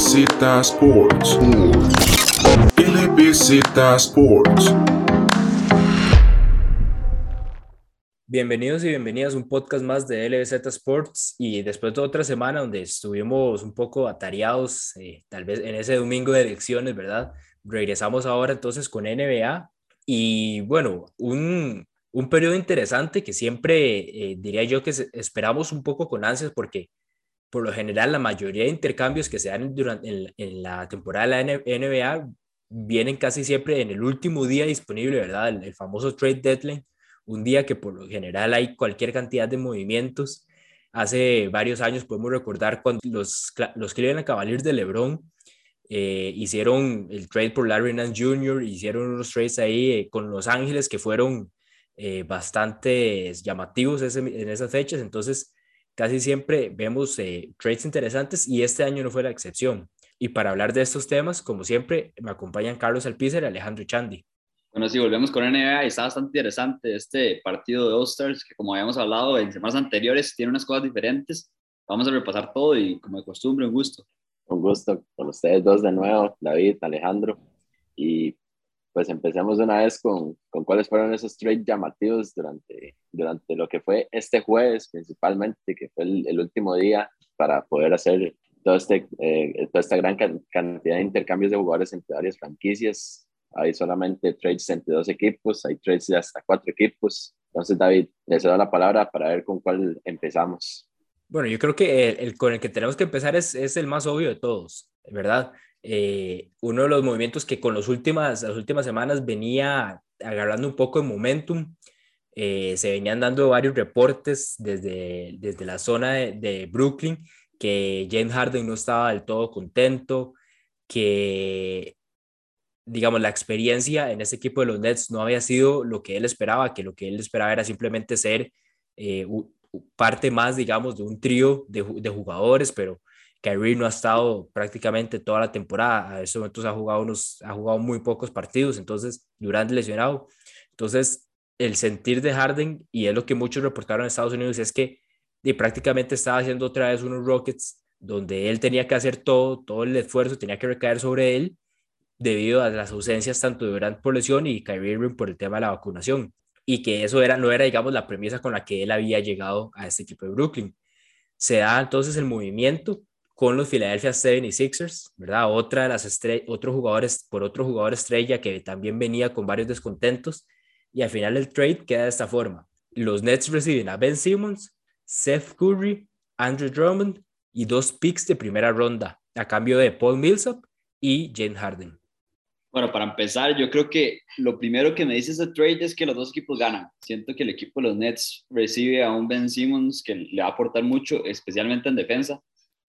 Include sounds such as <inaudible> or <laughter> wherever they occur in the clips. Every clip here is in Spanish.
LBZ Sports. LBZ Sports. Bienvenidos y bienvenidas a un podcast más de LBZ Sports y después de otra semana donde estuvimos un poco atareados, eh, tal vez en ese domingo de elecciones, ¿verdad? Regresamos ahora entonces con NBA y bueno, un, un periodo interesante que siempre eh, diría yo que esperamos un poco con ansias porque por lo general la mayoría de intercambios que se dan durante en, la temporada de la NBA vienen casi siempre en el último día disponible, ¿verdad? El, famoso trade deadline, un día que por lo general hay cualquier cantidad de movimientos. Hace varios años podemos recordar cuando los, los Cleveland Cavaliers de LeBron eh, hicieron el trade por Larry Nance Jr., hicieron unos trades ahí eh, con Los Ángeles que fueron eh, bastante llamativos en esas fechas, entonces casi siempre vemos eh, trades interesantes y este año no fue la excepción. Y para hablar de estos temas, como siempre, me acompañan Carlos Alpícer y Alejandro Chandi. Bueno, sí, volvemos con NBA y está bastante interesante este partido de All-Stars, que como habíamos hablado en semanas anteriores, tiene unas cosas diferentes. Vamos a repasar todo y como de costumbre, un gusto. Un gusto con ustedes dos de nuevo, David, Alejandro. Y pues empecemos una vez con, con cuáles fueron esos trades llamativos durante, durante lo que fue este jueves principalmente, que fue el, último día para poder hacer todo este, eh, toda esta gran cantidad de intercambios de jugadores entre varias franquicias. Hay solamente trades entre dos equipos, hay trades de hasta cuatro equipos. Entonces, David, les doy la palabra para ver con cuál empezamos. Bueno, yo creo que el, con el que tenemos que empezar es, es el más obvio de todos, ¿verdad? Eh, uno de los movimientos que con las últimas, las últimas semanas venía agarrando un poco de momentum. Eh, se venían dando varios reportes desde, desde la zona de, Brooklyn que James Harden no estaba del todo contento, que digamos, la experiencia en ese equipo de los Nets no había sido lo que él esperaba, que lo que él esperaba era simplemente ser eh, parte más, digamos, de un trío de, jugadores, pero Kyrie no ha estado prácticamente toda la temporada. A esos momentos ha jugado, unos, ha jugado muy pocos partidos, entonces, durante lesionado. Entonces, el sentir de Harden, y es lo que muchos reportaron en Estados Unidos, es que y prácticamente estaba haciendo otra vez unos Rockets donde él tenía que hacer todo, todo el esfuerzo tenía que recaer sobre él debido a las ausencias tanto de Durant por lesión y Kyrie Irving por el tema de la vacunación. Y que eso era, no era, digamos, la premisa con la que él había llegado a este equipo de Brooklyn. Se da entonces el movimiento con los Philadelphia 76ers, ¿verdad? Otra de las otros jugadores, por otro jugador estrella que también venía con varios descontentos. Y al final el trade queda de esta forma. Los Nets reciben a Ben Simmons, Seth Curry, Andrew Drummond y dos picks de primera ronda a cambio de Paul Millsap y James Harden. Bueno, para empezar, yo creo que lo primero que me dice ese trade es que los dos equipos ganan. Siento que el equipo de los Nets recibe a un Ben Simmons que le va a aportar mucho, especialmente en defensa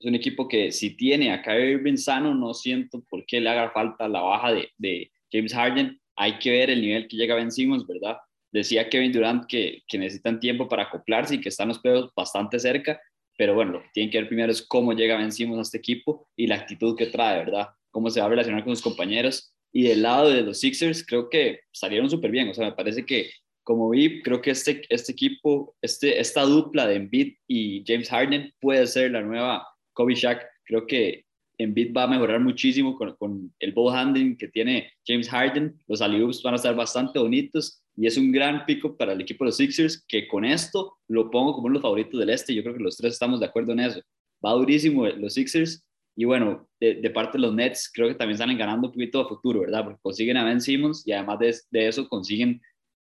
es un equipo que si tiene a Kyrie Irving sano, no siento por qué le haga falta la baja de, de James Harden. Hay que ver el nivel que llega Ben Simmons, ¿verdad? Decía Kevin Durant que, que necesitan tiempo para acoplarse y que están los pedos bastante cerca, pero bueno, lo que tienen que ver primero es cómo llega Ben Simmons a este equipo y la actitud que trae, ¿verdad? Cómo se va a relacionar con sus compañeros. Y del lado de los Sixers, creo que salieron súper bien. O sea, me parece que, como vi, creo que este, este equipo, este, esta dupla de Embiid y James Harden puede ser la nueva Kobe Shaq, creo que Embiid va a mejorar muchísimo con, con el ball handling que tiene James Harden. Los alley van a estar bastante bonitos y es un gran pico para el equipo de los Sixers que con esto lo pongo como uno de los favoritos del este. Yo creo que los tres estamos de acuerdo en eso. Va durísimo los Sixers y bueno, de, parte de los Nets creo que también salen ganando un poquito de futuro, ¿verdad? Porque consiguen a Ben Simmons y además de, de eso consiguen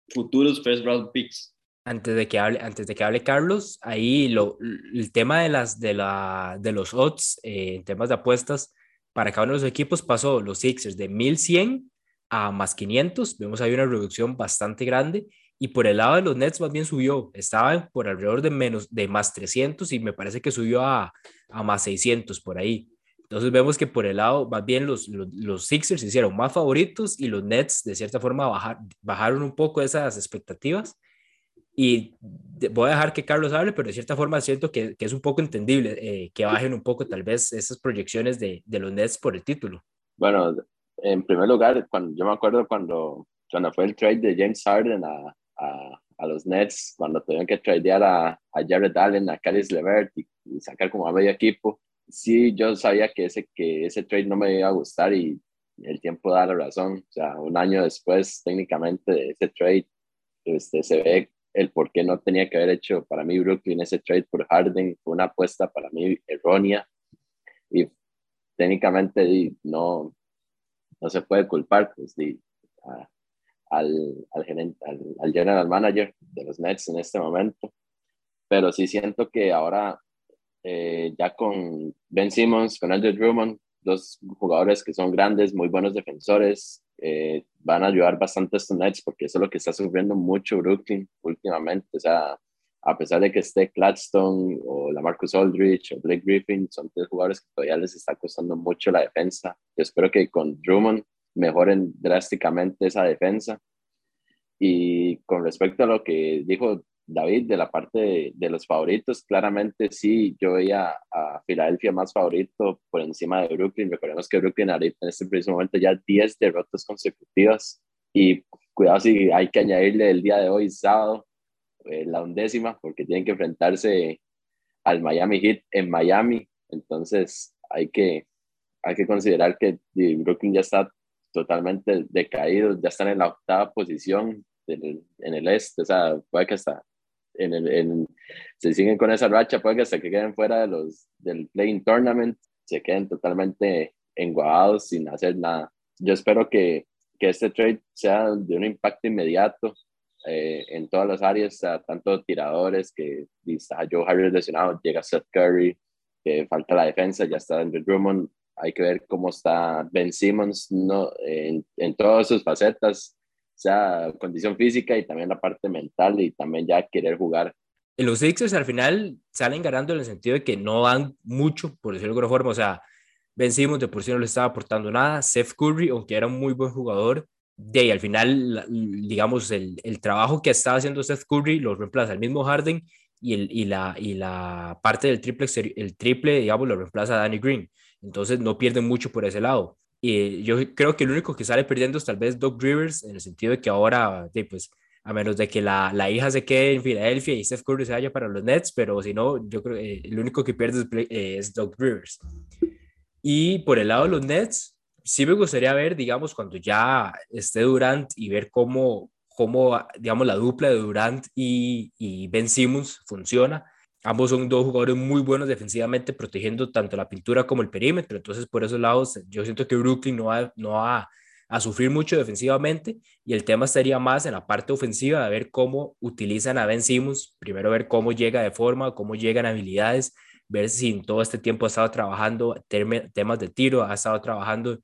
futuros first round picks antes de que hable, antes de que hable Carlos, ahí lo, el tema de, las, de, la, de los odds, eh, en temas de apuestas, para cada uno de los equipos pasó los Sixers de 1100 a más 500, vemos ahí una reducción bastante grande, y por el lado de los Nets más bien subió, estaba por alrededor de menos de más 300 y me parece que subió a, a más 600 por ahí. Entonces vemos que por el lado, más bien los, los, Sixers se hicieron más favoritos y los Nets de cierta forma bajar, bajaron un poco esas expectativas y voy a dejar que Carlos hable, pero de cierta forma siento que, que es un poco entendible eh, que bajen un poco tal vez esas proyecciones de, de, los Nets por el título. Bueno, en primer lugar, cuando, yo me acuerdo cuando, cuando fue el trade de James Harden a, a, a los Nets, cuando tuvieron que tradear a, a Jared Allen, a Caris LeVert y, sacar como a medio equipo, sí, yo sabía que ese, que ese trade no me iba a gustar y el tiempo da la razón. O sea, un año después, técnicamente, ese trade, este, se ve el por qué no tenía que haber hecho para mí Brooklyn ese trade por Harden. Fue una apuesta para mí errónea y técnicamente no, no se puede culpar pues, al, al, general manager de los Nets en este momento. Pero sí siento que ahora, eh, ya con Ben Simmons, con Andrew Drummond, dos jugadores que son grandes, muy buenos defensores, eh, van a ayudar bastante estos Nets porque eso es lo que está sufriendo mucho Brooklyn últimamente. O sea, a pesar de que esté Gladstone o la Marcus Aldridge o Blake Griffin, son tres jugadores que todavía les está costando mucho la defensa. Yo espero que con Drummond mejoren drásticamente esa defensa. Y con respecto a lo que dijo David, de la parte de, los favoritos, claramente sí, yo veía a Filadelfia más favorito por encima de Brooklyn. Recordemos que Brooklyn ahorita en este preciso momento ya 10 derrotas consecutivas y cuidado si hay que añadirle el día de hoy, sábado, eh, la undécima, porque tienen que enfrentarse al Miami Heat en Miami. Entonces hay que, hay que considerar que Brooklyn ya está totalmente decaído, ya están en la octava posición en el este, o sea, puede que hasta en el, en, se siguen con esa racha, puede que que queden fuera de los, del playing tournament, se queden totalmente enguados sin hacer nada. Yo espero que, que este trade sea de un impacto inmediato eh, en todas las áreas, tanto tiradores, que está Joe Harris lesionado, llega Seth Curry, que falta la defensa, ya está Andrew Drummond, hay que ver cómo está Ben Simmons no, en, en todas sus facetas, sea condición física y también la parte mental y también ya querer jugar. En los Sixers al final salen ganando en el sentido de que no dan mucho, por decirlo de alguna forma, o sea, Ben Simmons de por sí no le estaba aportando nada, Seth Curry, aunque era un muy buen jugador, de ahí al final, digamos, el, el trabajo que estaba haciendo Seth Curry lo reemplaza el mismo Harden y, el, y, la, y la parte del triple, el triple, digamos, lo reemplaza Danny Green. Entonces no pierden mucho por ese lado. Y yo creo que el único que sale perdiendo es tal vez Doc Rivers, en el sentido de que ahora, pues, a menos de que la, la, hija se quede en Filadelfia y Steph Curry se vaya para los Nets, pero si no, yo creo que el único que pierde es, eh, es Doc Rivers. Y por el lado de los Nets, sí me gustaría ver, digamos, cuando ya esté Durant y ver cómo, cómo digamos, la dupla de Durant y, y Ben Simmons funciona Ambos son dos jugadores muy buenos defensivamente, protegiendo tanto la pintura como el perímetro. Entonces, por esos lados, yo siento que Brooklyn no va, no va a sufrir mucho defensivamente y el tema estaría más en la parte ofensiva de ver cómo utilizan a Ben Simmons, primero ver cómo llega de forma, cómo llegan habilidades, ver si en todo este tiempo ha estado trabajando temas de tiro, ha estado trabajando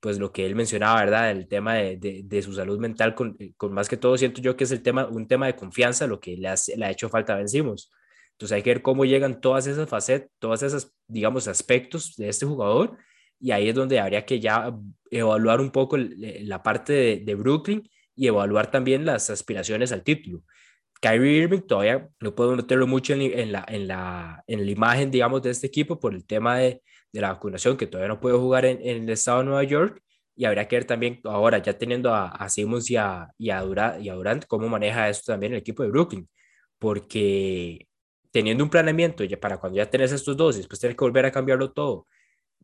pues lo que él mencionaba, ¿verdad? El tema de, de, su salud mental, con, con, más que todo siento yo que es el tema, un tema de confianza, lo que le, le ha hecho falta a Ben Simmons. Entonces hay que ver cómo llegan todas esas facetas, todas esas, digamos, aspectos de este jugador y ahí es donde habría que ya evaluar un poco la parte de, Brooklyn y evaluar también las aspiraciones al título. Kyrie Irving todavía no podemos meterlo mucho en, la, en, la, en la imagen, digamos, de este equipo por el tema de, de la vacunación, que todavía no puede jugar en, el estado de Nueva York. Y habría que ver también ahora, ya teniendo a, a Simmons y a, y, a Durant, y a Durant, cómo maneja esto también el equipo de Brooklyn. Porque teniendo un planeamiento ya para cuando ya tenés estos dos y después tener que volver a cambiarlo todo,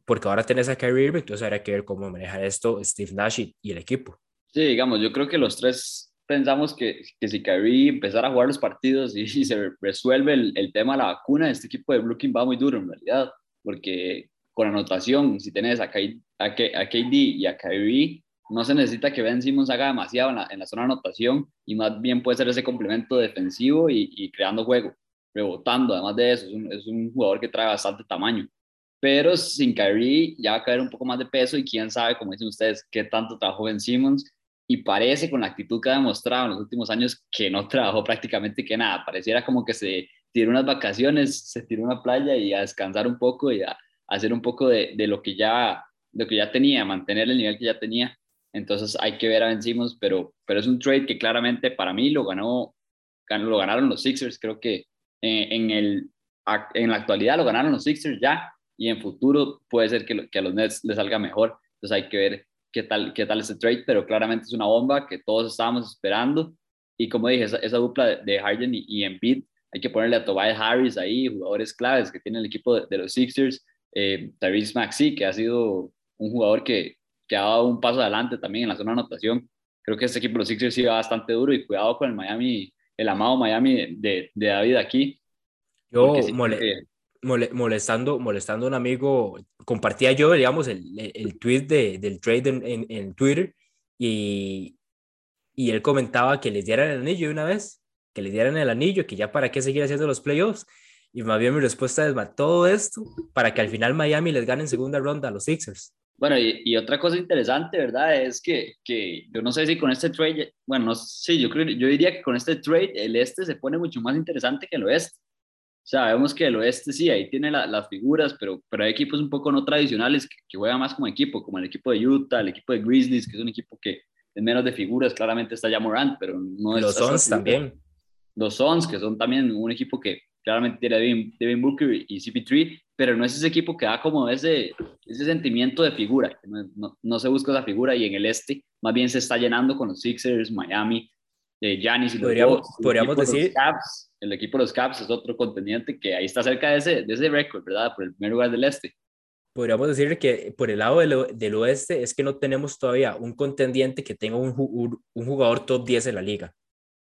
porque ahora tenés a Kyrie Irving, entonces habrá que ver cómo manejar esto Steve Nash y, el equipo. Sí, digamos, yo creo que los tres pensamos que, que si Kyrie empezara a jugar los partidos y, se resuelve el, el, tema de la vacuna, este equipo de Brooklyn va muy duro en realidad, porque con anotación, si tenés a, a, a KD y a Kyrie, no se necesita que Ben Simmons haga demasiado en la, en la zona de anotación y más bien puede ser ese complemento defensivo y, y creando juego rebotando, además de eso, es un, es un, jugador que trae bastante tamaño. Pero sin Kyrie ya va a caer un poco más de peso y quién sabe, como dicen ustedes, qué tanto trabajó Ben Simmons. Y parece con la actitud que ha demostrado en los últimos años que no <laughs> trabajó prácticamente que nada. Pareciera como que se tiró unas vacaciones, se tiró una playa y a descansar un poco y a, hacer un poco de, de, lo, que ya, de lo que ya tenía, mantener el nivel que ya tenía. Entonces hay que ver a Ben Simmons, pero, pero es un trade que claramente para mí lo ganó, lo ganaron los Sixers. Creo que eh, en, el, en la actualidad lo ganaron los Sixers ya y en futuro puede ser que, que a los Nets les salga mejor. Entonces hay que ver qué tal, qué tal ese trade, pero claramente es una bomba que todos estábamos esperando. Y como dije, esa, dupla de, Harden y, y Embiid, hay que ponerle a Tobias Harris ahí, jugadores claves que tiene el equipo de, los Sixers. eh, Tyrese Maxey, que ha sido un jugador que, que ha dado un paso adelante también en la zona de anotación. Creo que este equipo de los Sixers sí va bastante duro y cuidado con el Miami, el amado Miami de, de David aquí. Yo molestando, molestando a un amigo, compartía yo, digamos, el, el, tweet de, del trade en, en, Twitter y, y él comentaba que les dieran el anillo de una vez, que les dieran el anillo, que ya para qué seguir haciendo los playoffs. Y más bien mi respuesta es, todo esto para que al final Miami les gane en segunda ronda a los Sixers. Bueno, y, y, otra cosa interesante, ¿verdad? Es que, que, yo no sé si con este trade, bueno, no sé, yo, creo, yo diría que con este trade el este se pone mucho más interesante que el oeste. O sea, vemos que el oeste sí, ahí tiene las figuras, pero, pero hay equipos un poco no tradicionales que, que, juegan más como equipo, como el equipo de Utah, el equipo de Grizzlies, que es un equipo que es menos de figuras, claramente está ya Morant, pero no es... Los Suns también. Los Suns, que son también un equipo que claramente tiene Devin, Devin Booker y CP3, pero no es ese equipo que da como ese, ese sentimiento de figura, no, no, no, se busca esa figura y en el este más bien se está llenando con los Sixers, Miami, eh, Giannis y los podríamos, podríamos decir... Caps, el equipo de los Caps es otro contendiente que ahí está cerca de ese, de ese récord, ¿verdad? Por el primer lugar del este. Podríamos decir que por el lado del, del oeste es que no tenemos todavía un contendiente que tenga un, un jugador top 10 en la liga.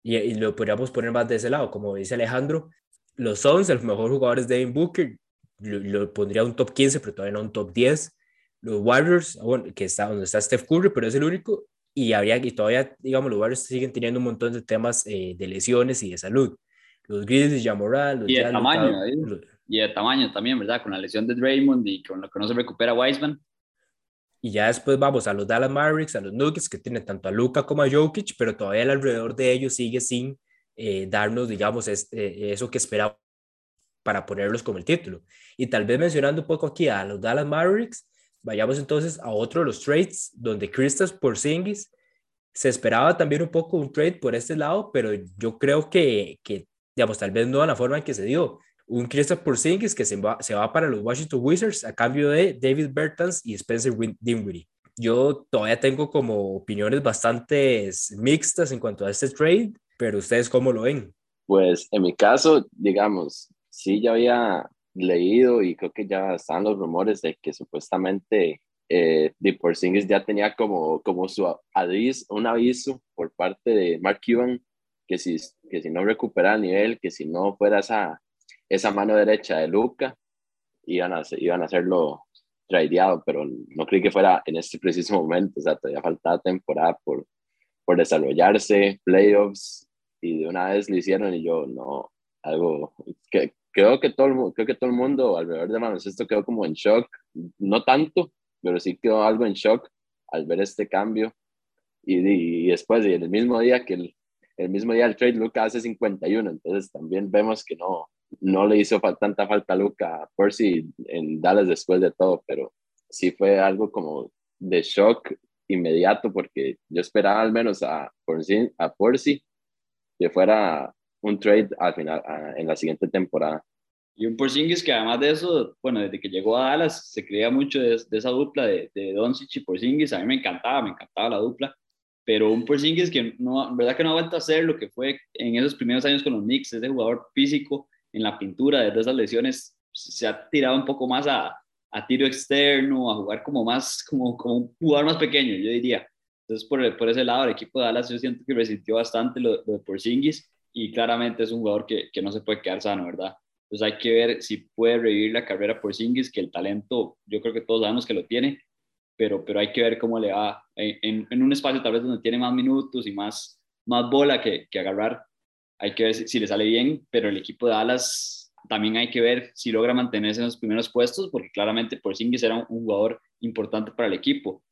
Y, y, lo podríamos poner más de ese lado, como dice Alejandro, los Suns, el mejor jugador es Devin Booker, lo, pondría un top 15, pero todavía no un top 10. Los Warriors, bueno, que está donde está Steph Curry, pero es el único. Y habría y todavía, digamos, los Warriors siguen teniendo un montón de temas eh, de lesiones y de salud. Los Grizzlies, Jamoral, los y de tamaño, y de tamaño también, ¿verdad? Con la lesión de Draymond y con lo que no se recupera Wiseman. Y ya después vamos a los Dallas Mavericks, a los Nuggets, que tienen tanto a Luca como a Jokic, pero todavía alrededor de ellos sigue sin eh, darnos, digamos, eh, eso que esperaba para ponerlos como el título. Y tal vez mencionando un poco aquí a los Dallas Mavericks, vayamos entonces a otro de los trades donde Kristaps Porzingis se esperaba también un poco un trade por este lado, pero yo creo que, que digamos, tal vez no de la forma en que se dio. Un Kristaps Porzingis que se va, se va para los Washington Wizards a cambio de David Bertans y Spencer Dinwiddie. Yo todavía tengo como opiniones bastante mixtas en cuanto a este trade pero ustedes cómo lo ven? Pues en mi caso, digamos, sí ya había leído y creo que ya están los rumores de que supuestamente eh, Porzingis ya tenía como, como su aviso, un aviso por parte de Mark Cuban que si, que si no recuperaba nivel, que si no fuera esa, esa mano derecha de Luca, iban a, iban a hacerlo tradeado, pero no creí que fuera en este preciso momento, o sea, todavía faltaba temporada por, por desarrollarse, playoffs, y de una vez lo hicieron y yo no, algo que creo que todo el, creo que todo el mundo alrededor de baloncesto quedó como en shock, no tanto, pero sí quedó algo en shock al ver este cambio. Y, y después y en el mismo día que el, el mismo día el trade Luca hace 51, entonces también vemos que no no le hizo tanta falta a Luca Percy en Dallas después de todo, pero sí fue algo como de shock inmediato porque yo esperaba al menos a a Percy que fuera un trade al final, en la siguiente temporada. Y un Porzingis que además de eso, bueno, desde que llegó a Dallas se creía mucho de, esa dupla de, de Doncic y Porzingis, a mí me encantaba, me encantaba la dupla, pero un Porzingis que no, en verdad que no ha vuelto a hacer lo que fue en esos primeros años con los Knicks, ese jugador físico en la pintura, desde esas lesiones se ha tirado un poco más a, a tiro externo, a jugar como más, como, como un jugador más pequeño, yo diría. Entonces, por, por ese lado, el equipo de Dallas yo siento que resintió bastante lo, de Porzingis y claramente es un jugador que, que, no se puede quedar sano, ¿verdad? Entonces hay que ver si puede revivir la carrera Porzingis, que el talento yo creo que todos sabemos que lo tiene, pero, pero hay que ver cómo le va en, en, un espacio tal vez donde tiene más minutos y más, más bola que, que agarrar. Hay que ver si, si, le sale bien, pero el equipo de Dallas también hay que ver si logra mantenerse en los primeros puestos, porque claramente Porzingis era un, un jugador importante para el equipo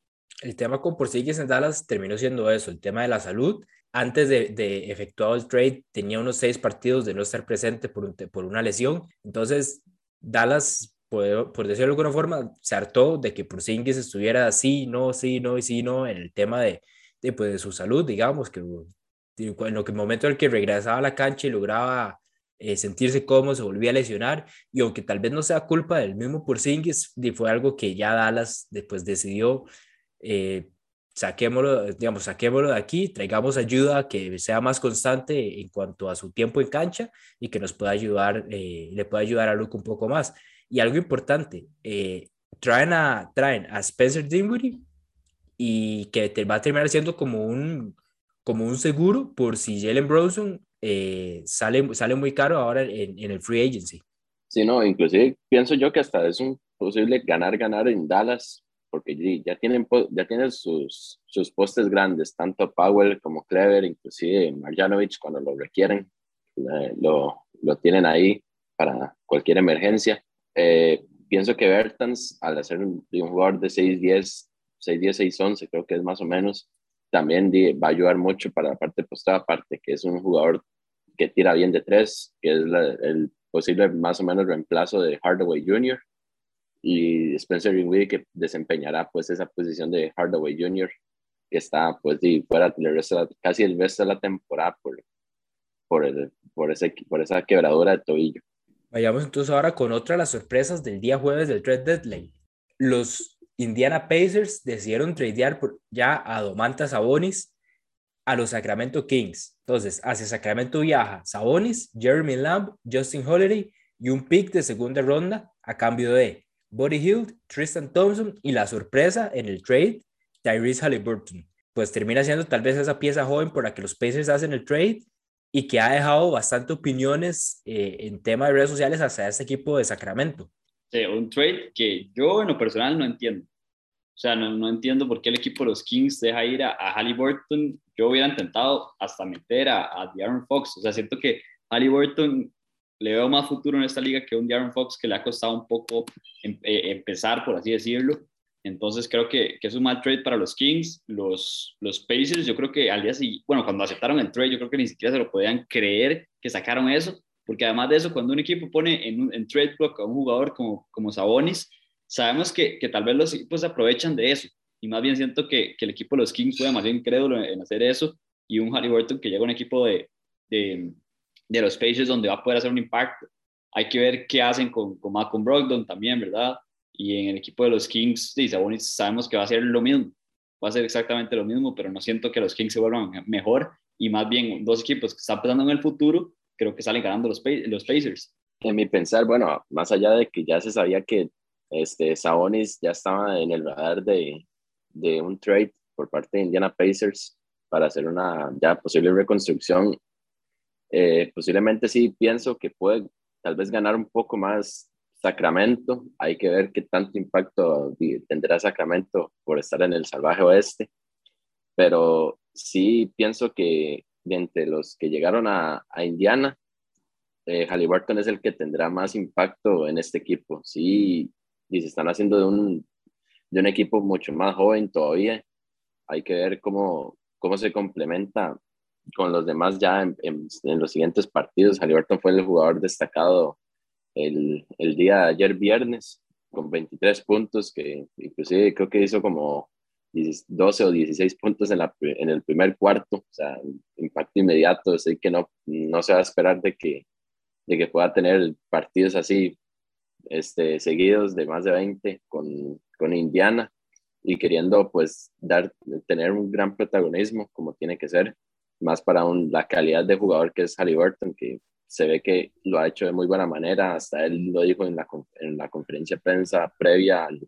el tema con Porzingis en Dallas terminó siendo eso, el tema de la salud. Antes de, de efectuar el trade tenía unos seis partidos de no estar presente por, por una lesión. Entonces, Dallas, por, por, decirlo de alguna forma, se hartó de que Porzingis estuviera así, no, sí, no y sí, no en el tema de, de, pues, de su salud, digamos, que en lo que el momento en el que regresaba a la cancha y lograba eh, sentirse cómodo, se volvía a lesionar, y aunque tal vez no sea culpa del mismo Porzingis, fue algo que ya Dallas después decidió eh, saquémoslo, digamos, saquémoslo de aquí, traigamos ayuda que sea más constante en cuanto a su tiempo en cancha y que nos pueda ayudar, eh, le pueda ayudar a Luke un poco más. Y algo importante, eh, traen, a, traen a Spencer Dinwiddie y que te va a terminar siendo como un, como un seguro por si Jalen Bronson eh, sale, sale muy caro ahora en, en, el free agency. Sí, no, inclusive pienso yo que hasta es un posible ganar-ganar en Dallas, porque ya tienen, ya tienen sus, sus postes grandes, tanto Powell como Clever, inclusive Marjanovic cuando lo requieren, lo, lo tienen ahí para cualquier emergencia. Eh, pienso que Bertans, al hacer un, un jugador de 6'10, 6'10, 6'11, creo que es más o menos, también va a ayudar mucho para la parte postada, aparte que es un jugador que tira bien de tres, que es el posible más o menos reemplazo de Hardaway Jr. y Spencer Dinwiddie que desempeñará pues esa posición de Hardaway Jr. que está pues y fuera el resto, casi el resto de la temporada por, por, el, por, ese, por esa quebradura de tobillo. Vayamos entonces ahora con otra de las sorpresas del día jueves del trade deadline. Los Indiana Pacers decidieron tradear por ya a Domantas Sabonis a los Sacramento Kings. Entonces, hacia Sacramento viaja Sabonis, Jeremy Lamb, Justin Holiday y un pick de segunda ronda a cambio de Buddy Hield, Tristan Thompson y la sorpresa en el trade, Tyrese Halliburton. Pues termina siendo tal vez esa pieza joven por la que los Pacers hacen el trade y que ha dejado bastante opiniones eh, en tema de redes sociales hacia este equipo de Sacramento. Sí, un trade que yo en lo personal no entiendo. O sea, no, no entiendo por qué el equipo de los Kings deja ir a, a Halliburton. Yo hubiera intentado hasta meter a, a De'Aaron Fox. O sea, siento que Halliburton le veo más futuro en esta liga que un De'Aaron Fox que le ha costado un poco em, eh, empezar, por así decirlo. Entonces creo que, que, es un mal trade para los Kings. Los, los Pacers, yo creo que al día siguiente, bueno, cuando aceptaron el trade, yo creo que ni siquiera se lo podían creer que sacaron eso, porque además de eso, cuando un equipo pone en, en trade block a un jugador como, como Sabonis, sabemos que, que tal vez los equipos se aprovechan de eso. Y más bien siento que, que el equipo de los Kings fue demasiado incrédulo en, hacer eso. Y un Halliburton que llega a un equipo de, de, de, los Pacers donde va a poder hacer un impacto. Hay que ver qué hacen con, con Malcolm Brogdon también, ¿verdad? y en el equipo de los Kings, sí, Sabonis sabemos que va a ser lo mismo, va a ser exactamente lo mismo, pero no siento que los Kings se vuelvan mejor y más bien dos equipos que están pensando en el futuro, creo que salen ganando los, los Pacers. En mi pensar, bueno, más allá de que ya se sabía que este, Sabonis ya estaba en el radar de, de un trade por parte de Indiana Pacers para hacer una ya posible reconstrucción, eh, posiblemente sí pienso que puede tal vez ganar un poco más Sacramento, hay que ver qué tanto impacto tendrá Sacramento por estar en el salvaje oeste, pero sí pienso que entre los que llegaron a, Indiana, eh, Halliburton es el que tendrá más impacto en este equipo. Sí, y se están haciendo de un, de un equipo mucho más joven todavía. Hay que ver cómo, cómo se complementa con los demás ya en, en los siguientes partidos. Halliburton fue el jugador destacado el, el día de ayer viernes con 23 puntos, que inclusive creo que hizo como 12 o 16 puntos en, la, en el primer cuarto, o sea, impacto inmediato, así que no, no se va a esperar de que, de que pueda tener partidos así este, seguidos de más de 20 con, con Indiana. Y queriendo pues dar, tener un gran protagonismo como tiene que ser, más para un, la calidad de jugador que es Halliburton, que se ve que lo ha hecho de muy buena manera, hasta él lo dijo en la, en la conferencia de prensa previa al,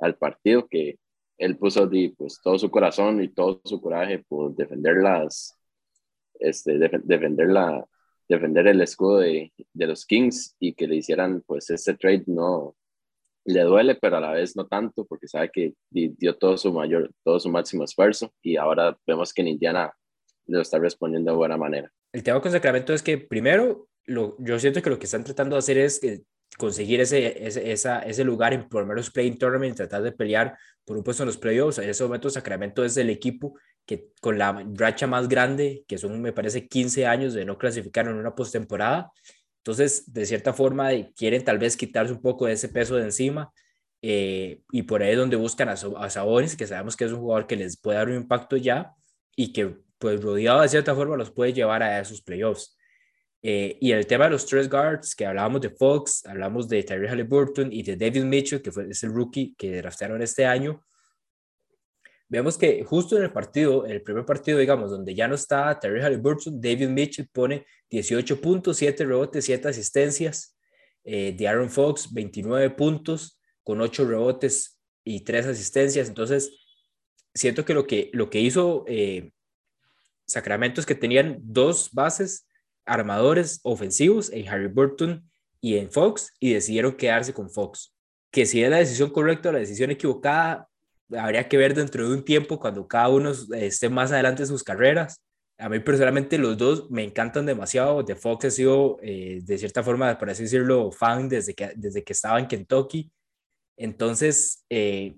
al partido, que él puso pues, todo su corazón y todo su coraje por defender las, este, defender la, defender el escudo de, de, los Kings y que le hicieran pues este trade no le duele pero a la vez no tanto porque sabe que dio todo su mayor todo su máximo esfuerzo. Y ahora vemos que en Indiana lo está respondiendo de buena manera el tema con Sacramento es que primero, lo, yo siento que lo que están tratando de hacer es conseguir ese, ese, esa, ese lugar en por lo menos play tournament, tratar de pelear por un puesto en los playoffs. En ese momento Sacramento es el equipo que con la racha más grande, que son me parece 15 años de no clasificar en una postemporada. Entonces, de cierta forma, quieren tal vez quitarse un poco de ese peso de encima. Eh, y por ahí es donde buscan a, a Sabonis, que sabemos que es un jugador que les puede dar un impacto ya y que pues rodeado de cierta forma los puede llevar a esos playoffs. Eh, y el tema de los tres guards, que hablábamos de Fox, hablamos de Terry Halliburton y de David Mitchell, que fue ese rookie que draftaron este año, vemos que justo en el partido, el primer partido, digamos, donde ya no está Terry Halliburton, David Mitchell pone 18 puntos, 7 rebotes, 7 asistencias. eh, de Aaron Fox, 29 puntos con 8 rebotes y 3 asistencias. Entonces, siento que lo que, lo que hizo eh, Sacramento es que tenían dos bases armadores ofensivos en Harry Burton y en Fox y decidieron quedarse con Fox. Que si es la decisión correcta o la decisión equivocada, habría que ver dentro de un tiempo cuando cada uno esté más adelante en sus carreras. A mí personalmente los dos me encantan demasiado. De Fox he sido, eh, de cierta forma, por así decirlo, fan desde que, desde que estaba en Kentucky. Entonces, eh,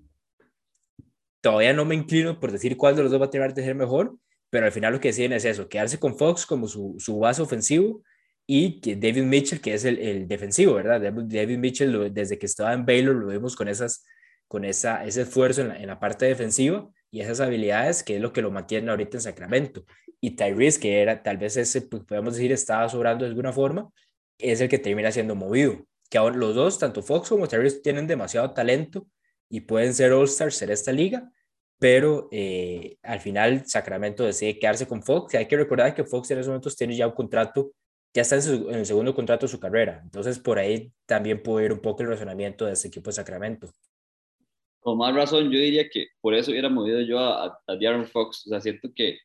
todavía no me inclino por decir cuál de los dos va a tener de ser mejor, pero al final lo que deciden es eso, quedarse con Fox como su, su base ofensivo y que David Mitchell, que es el, el defensivo, ¿verdad? David Mitchell, desde que estaba en Baylor, lo vimos con, esas, con esa, ese esfuerzo en la, en la parte defensiva y esas habilidades que es lo que lo mantiene ahorita en Sacramento y Tyrese, que era tal vez ese, pues, podemos decir, estaba sobrando de alguna forma, es el que termina siendo movido. Que ahora los dos, tanto Fox como Tyrese, tienen demasiado talento y pueden ser All-Stars en esta liga, pero eh, al final Sacramento decide quedarse con Fox. Y hay que recordar que Fox en esos momentos tiene ya un contrato, ya está en, el segundo contrato de su carrera. Entonces, por ahí también puede ir un poco el razonamiento de ese equipo de Sacramento. Con más razón, yo diría que por eso hubiera movido yo a, a, a Fox. O sea, siento que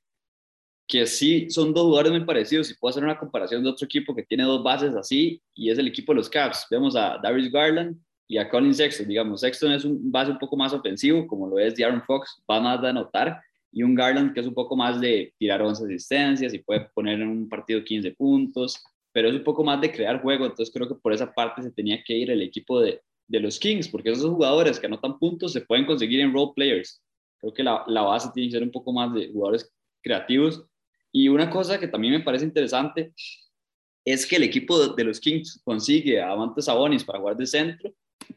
que sí son dos jugadores muy parecidos y puedo hacer una comparación de otro equipo que tiene dos bases así y es el equipo de los Cavs. Vemos a Darius Garland y a Colin Sexton. Digamos, Sexton es un base un poco más ofensivo, como lo es Aaron Fox, va más de anotar, y un Garland que es un poco más de tirar 11 asistencias y puede poner en un partido 15 puntos, pero es un poco más de crear juego. Entonces creo que por esa parte se tenía que ir el equipo de, de los Kings, porque esos jugadores que anotan puntos se pueden conseguir en role players. Creo que la, la base tiene que ser un poco más de jugadores creativos y una cosa que también me parece interesante es que el equipo de, los Kings consigue a Amantes Sabonis para jugar de centro,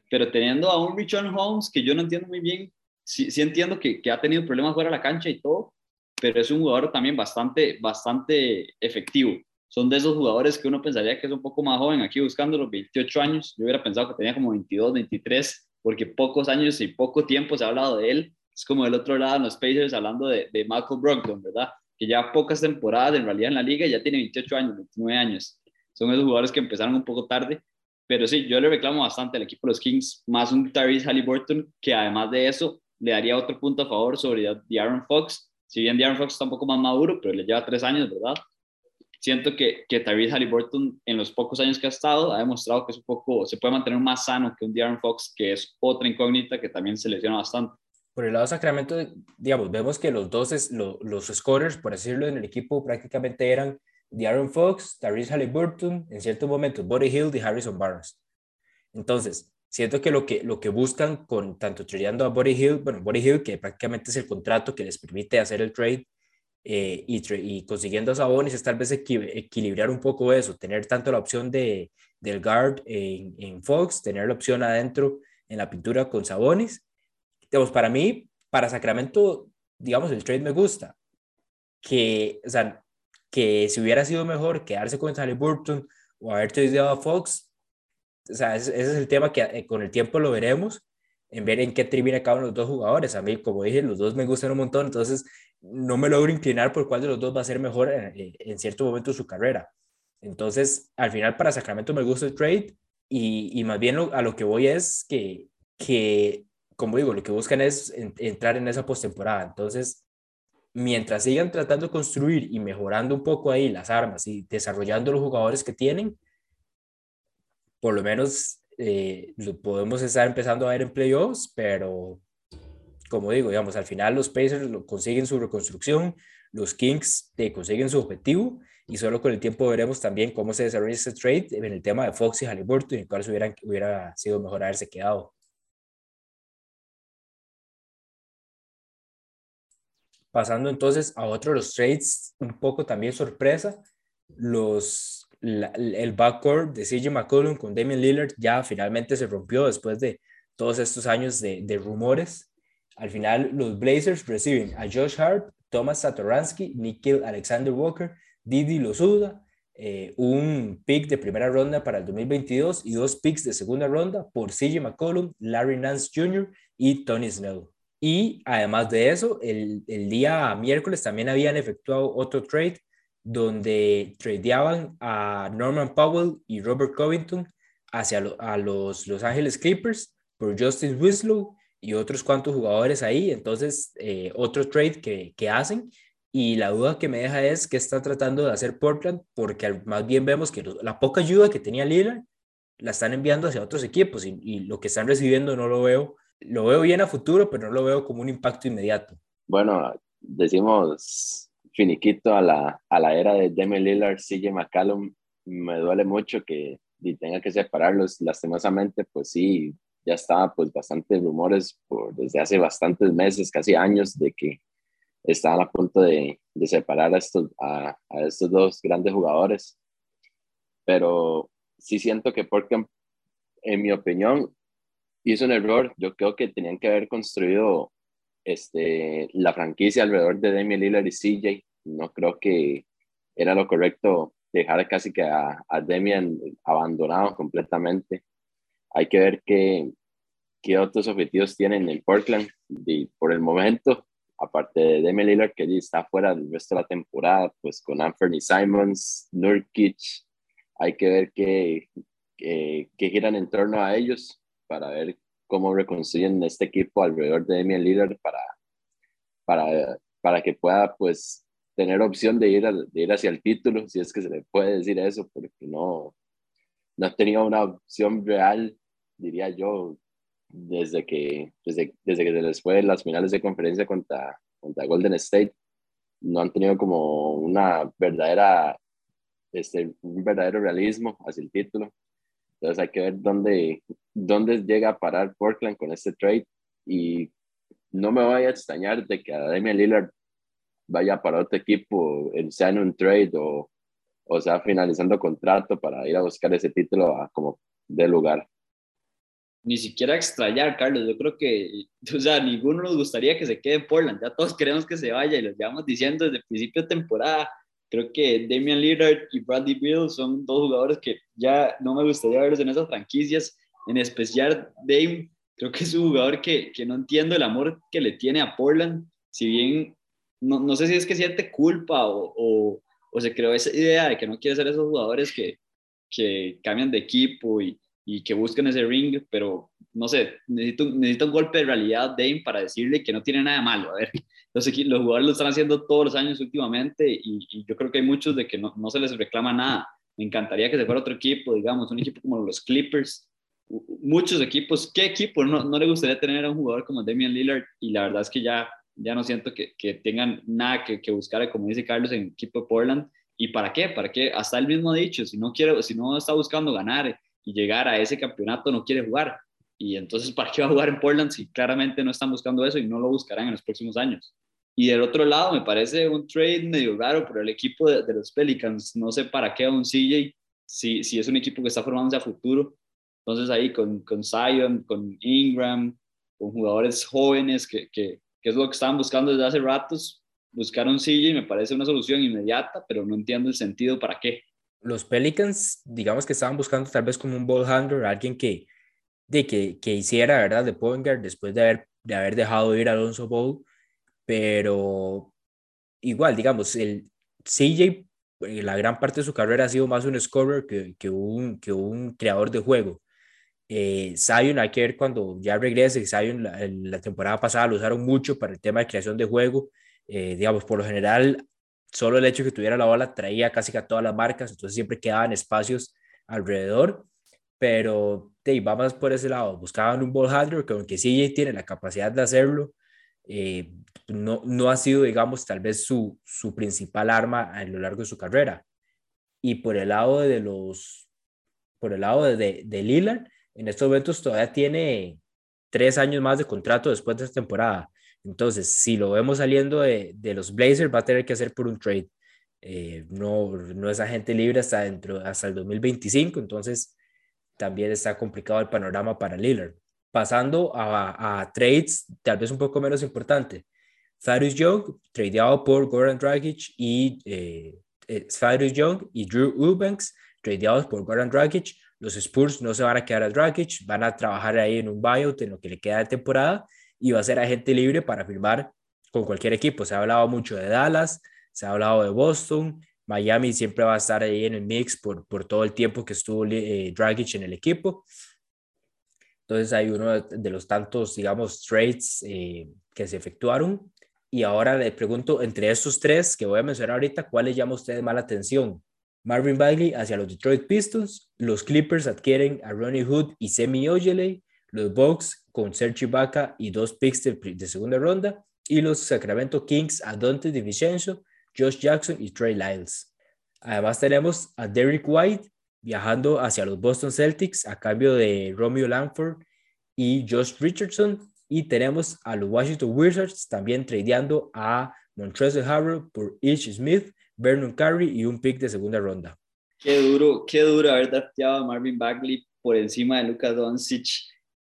pero teniendo a un Richard Holmes que yo no entiendo muy bien, sí, sí entiendo que, que, ha tenido problemas fuera de la cancha y todo, pero es un jugador también bastante, bastante efectivo. Son de esos jugadores que uno pensaría que es un poco más joven, aquí buscando los 28 años, yo hubiera pensado que tenía como 22, 23, porque pocos años y poco tiempo se ha hablado de él. Es como del otro lado en los Pacers hablando de, de Michael Brogdon, ¿verdad? que ya pocas temporadas en realidad en la liga, ya tiene 28 años, 29 años. Son esos jugadores que empezaron un poco tarde, pero sí, yo le reclamo bastante al equipo de los Kings, más un Tyrese Halliburton, que además de eso le daría otro punto a favor sobre Aaron Fox. Si bien Aaron Fox está un poco más maduro, pero le lleva tres años, ¿verdad? Siento que, que Tyrese Halliburton, en los pocos años que ha estado, ha demostrado que es un poco, se puede mantener más sano que un Aaron Fox, que es otra incógnita que también se lesiona bastante por el lado de Sacramento, digamos, vemos que los dos, es, los scorers, por decirlo, en el equipo prácticamente eran Aaron Fox, Tyrese Halliburton, en ciertos momentos Buddy Hill y Harrison Barnes. Entonces, siento que lo que, lo que buscan con tanto tradeando a Buddy Hill, bueno, Buddy Hill, que prácticamente es el contrato que les permite hacer el trade, eh, y, y, consiguiendo a Sabonis es tal vez equilibrar un poco eso, tener tanto la opción de, del guard en, en Fox, tener la opción adentro en la pintura con Sabonis digamos, para mí, para Sacramento, digamos, el trade me gusta. Que, o sea, que si hubiera sido mejor quedarse con Burton o haber tradeado a Fox, o sea, ese, es el tema que eh, con el tiempo lo veremos, en ver en qué termina cada uno de los dos jugadores. A mí, como dije, los dos me gustan un montón, entonces no me logro inclinar por cuál de los dos va a ser mejor en, en cierto momento de su carrera. Entonces, al final para Sacramento me gusta el trade y, y más bien a lo que voy es que, que como digo, lo que buscan es entrar en esa postemporada. Entonces, mientras sigan tratando de construir y mejorando un poco ahí las armas y desarrollando los jugadores que tienen, por lo menos eh, lo podemos estar empezando a ver en playoffs, pero como digo, digamos, al final los Pacers lo consiguen su reconstrucción, los Kings eh, consiguen su objetivo y solo con el tiempo veremos también cómo se desarrolla ese trade en el tema de Fox y Halliburton y cuál hubiera, hubiera sido mejor haberse quedado. Pasando entonces a otro de los trades, un poco también sorpresa, los, el backcourt de CJ McCollum con Damian Lillard ya finalmente se rompió después de todos estos años de, rumores. Al final, los Blazers reciben a Josh Hart, Thomas Satoransky, Nikhil Alexander Walker, Didi Losuda, eh, un pick de primera ronda para el 2022 y dos picks de segunda ronda por CJ McCollum, Larry Nance Jr. y Tony Snell. Y además de eso, el, el, día miércoles también habían efectuado otro trade donde tradeaban a Norman Powell y Robert Covington hacia a los Los Ángeles Clippers por Justice Winslow y otros cuantos jugadores ahí. Entonces, eh, otro trade que, que hacen. Y la duda que me deja es que está tratando de hacer Portland, porque más bien vemos que la poca ayuda que tenía Lillard la están enviando hacia otros equipos y, lo que están recibiendo no lo veo, lo veo bien a futuro, pero no lo veo como un impacto inmediato. Bueno, decimos finiquito a la, a la era de Demi Lillard, CJ McCallum, me duele mucho que tenga que separarlos, lastimosamente, pues sí, ya estaba pues bastantes rumores por, desde hace bastantes meses, casi años, de que estaban a punto de, de separar a estos, a, a, estos dos grandes jugadores. Pero sí siento que porque, en mi opinión, hizo un error. Yo creo que tenían que haber construido este, la franquicia alrededor de Damian Lillard y CJ. No creo que era lo correcto dejar casi que a, a Damian abandonado completamente. Hay que ver qué, qué otros objetivos tienen en Portland. Y por el momento, aparte de Damian Lillard, que está fuera del resto de la temporada, pues con Anthony Simons, Nurkic, hay que ver qué, qué, qué giran en torno a ellos para ver cómo reconstruyen este equipo alrededor de Damian Lillard para, para, para que pueda pues tener opción de ir, de ir hacia el título, si es que se le puede decir eso, porque no, no ha tenido una opción real, diría yo, desde que, desde, desde que después de las finales de conferencia contra, contra Golden State, no han tenido como una verdadera, este, un verdadero realismo hacia el título. Entonces hay que ver dónde, dónde llega a parar Portland con este trade y no me vaya a extrañar de que Damian Lillard vaya para otro equipo, sea en un trade o, o sea finalizando contrato para ir a buscar ese título a como de lugar. Ni siquiera extrañar, Carlos. Yo creo que, <laughs> o sea, ninguno nos gustaría que se quede en Portland. Ya todos queremos que se vaya y lo llevamos diciendo desde principio de temporada. Creo que Damian Lillard y Bradley Beal son dos jugadores que ya no me gustaría verlos en esas franquicias, en especial Dame. Creo que es un jugador que, que no entiendo el amor que le tiene a Portland. Si bien no, no sé si es que siente culpa o, o, o, se creó esa idea de que no quiere ser esos jugadores que, que cambian de equipo y, y que buscan ese ring, pero no sé, necesito, necesito un golpe de realidad Dame para decirle que no tiene nada malo. A ver, <laughs> los, los jugadores lo están haciendo todos los años últimamente y, yo creo que hay muchos de que no, no, se les reclama nada. Me encantaría que se fuera otro equipo, digamos, un equipo como los Clippers, muchos equipos. ¿Qué equipo no, no le gustaría tener a un jugador como Damian Lillard? Y la verdad es que ya, ya no siento que, que tengan nada que, que, buscar, como dice Carlos, en el equipo de Portland. ¿Y para qué? ¿Para qué? Hasta él mismo ha dicho, si no, quiere, si no está buscando ganar y llegar a ese campeonato, no quiere jugar. Y entonces, ¿para qué va a jugar en Portland si claramente no están buscando eso y no lo buscarán en los próximos años? Y del otro lado, me parece un trade medio raro por el equipo de, de los Pelicans. No sé para qué un CJ si, si es un equipo que está formándose a futuro. Entonces ahí con, con Zion, con Ingram, con jugadores jóvenes que, que, que, es lo que estaban buscando desde hace ratos, buscar un CJ me parece una solución inmediata, pero no entiendo el sentido para qué. Los Pelicans, digamos que estaban buscando tal vez como un ball handler, alguien que, de que, que hiciera, ¿verdad? De point guard después de haber, de haber dejado ir a Alonso Ball, pero igual, digamos, el CJ, eh, la gran parte de su carrera ha sido más un scorer que, que, un, que un creador de juego. Eh, Zion, hay que ver cuando ya regrese, Zion la, la, temporada pasada lo usaron mucho para el tema de creación de juego, eh, digamos, por lo general, solo el hecho de que tuviera la bola traía casi que a todas las marcas, entonces siempre quedaban espacios alrededor, pero de, vamos por ese lado, buscaban un ball handler que aunque sí tiene la capacidad de hacerlo, eh, no, no ha sido, digamos, tal vez su, su principal arma a lo largo de su carrera. Y por el lado de los, por el lado de, de, de Lillard, en estos momentos todavía tiene tres años más de contrato después de esta temporada. Entonces, si lo vemos saliendo de, de los Blazers, va a tener que hacer por un trade. Eh, no, no es agente libre hasta, dentro, hasta el 2025, entonces también está complicado el panorama para Lillard. Pasando a, a trades, tal vez un poco menos importante. Thaddeus Young, tradeado por Goran Dragic y eh, eh, Young y Drew Eubanks, tradeados por Goran Dragic los Spurs no se van a quedar a Dragic, van a trabajar ahí en un buyout en lo que le queda de temporada y va a ser agente libre para firmar con cualquier equipo. Se ha hablado mucho de Dallas, se ha hablado de Boston, Miami siempre va a estar ahí en el mix por, por todo el tiempo que estuvo eh, Dragic en el equipo. Entonces hay uno de los tantos, digamos, trades eh, que se efectuaron. Y ahora le pregunto, entre estos tres que voy a mencionar ahorita, ¿cuál les llama a ustedes más la atención? Marvin Bagley hacia los Detroit Pistons, los Clippers adquieren a Ronnie Hood y Semi Ojeley, los Bucks con Serge Ibaka y dos picks de, segunda ronda, y los Sacramento Kings a Dante DiVincenzo, Josh Jackson y Trey Lyles. Además tenemos a Derrick White viajando hacia los Boston Celtics a cambio de Romeo Langford y Josh Richardson. Y tenemos a los Washington Wizards también tradeando a Montrezl Harrell por Ish Smith, Vernon Carey y un pick de segunda ronda. Qué duro, qué duro haber drafteado a Marvin Bagley por encima de Luka Doncic,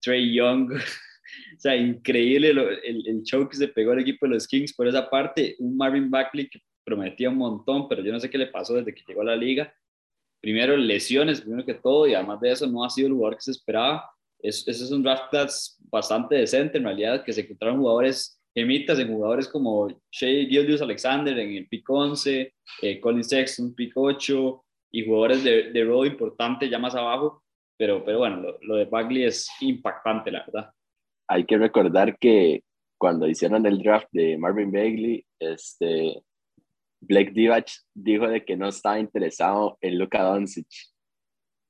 Trey Young. <laughs> o sea, increíble el, el, show que se pegó al equipo de los Kings. Por esa parte, un Marvin Bagley que prometía un montón, pero yo no sé qué le pasó desde que llegó a la liga. Primero, lesiones, primero que todo, y además de eso, no ha sido el jugador que se esperaba. Es, ese es un draft class bastante decente, en realidad, que se encontraron jugadores gemitas en jugadores como Shea Gildius Alexander en el pick 11, eh, Colin Sexton, pick 8, y jugadores de, de rol importante ya más abajo. Pero, pero bueno, lo, lo de Bagley es impactante, la verdad. Hay que recordar que cuando hicieron el draft de Marvin Bagley, este, Blake Divac dijo de que no estaba interesado en Luka Doncic.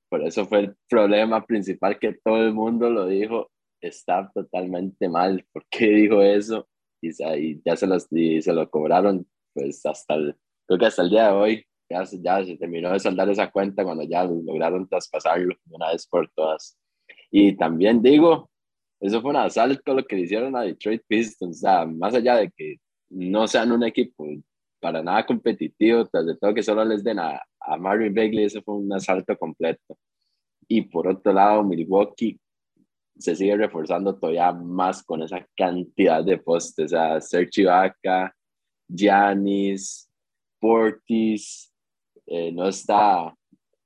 Por eso fue el problema principal que todo el mundo lo dijo. Está totalmente mal. ¿Por qué dijo eso? Y, ya se, los, se lo cobraron, pues hasta el, creo que hasta el día de hoy ya, ya se terminó de saldar esa cuenta cuando ya lograron traspasarlo de una vez por todas. Y también digo, eso fue un asalto lo que le hicieron a Detroit Pistons. O sea, más allá de que no sean un equipo para nada competitivo, tras de todo que solo les den a, a Marvin Bagley, eso fue un asalto completo. Y por otro lado, Milwaukee se sigue reforzando todavía más con esa cantidad de postes, o sea, Serge Ibaka, Giannis, Portis, eh, no está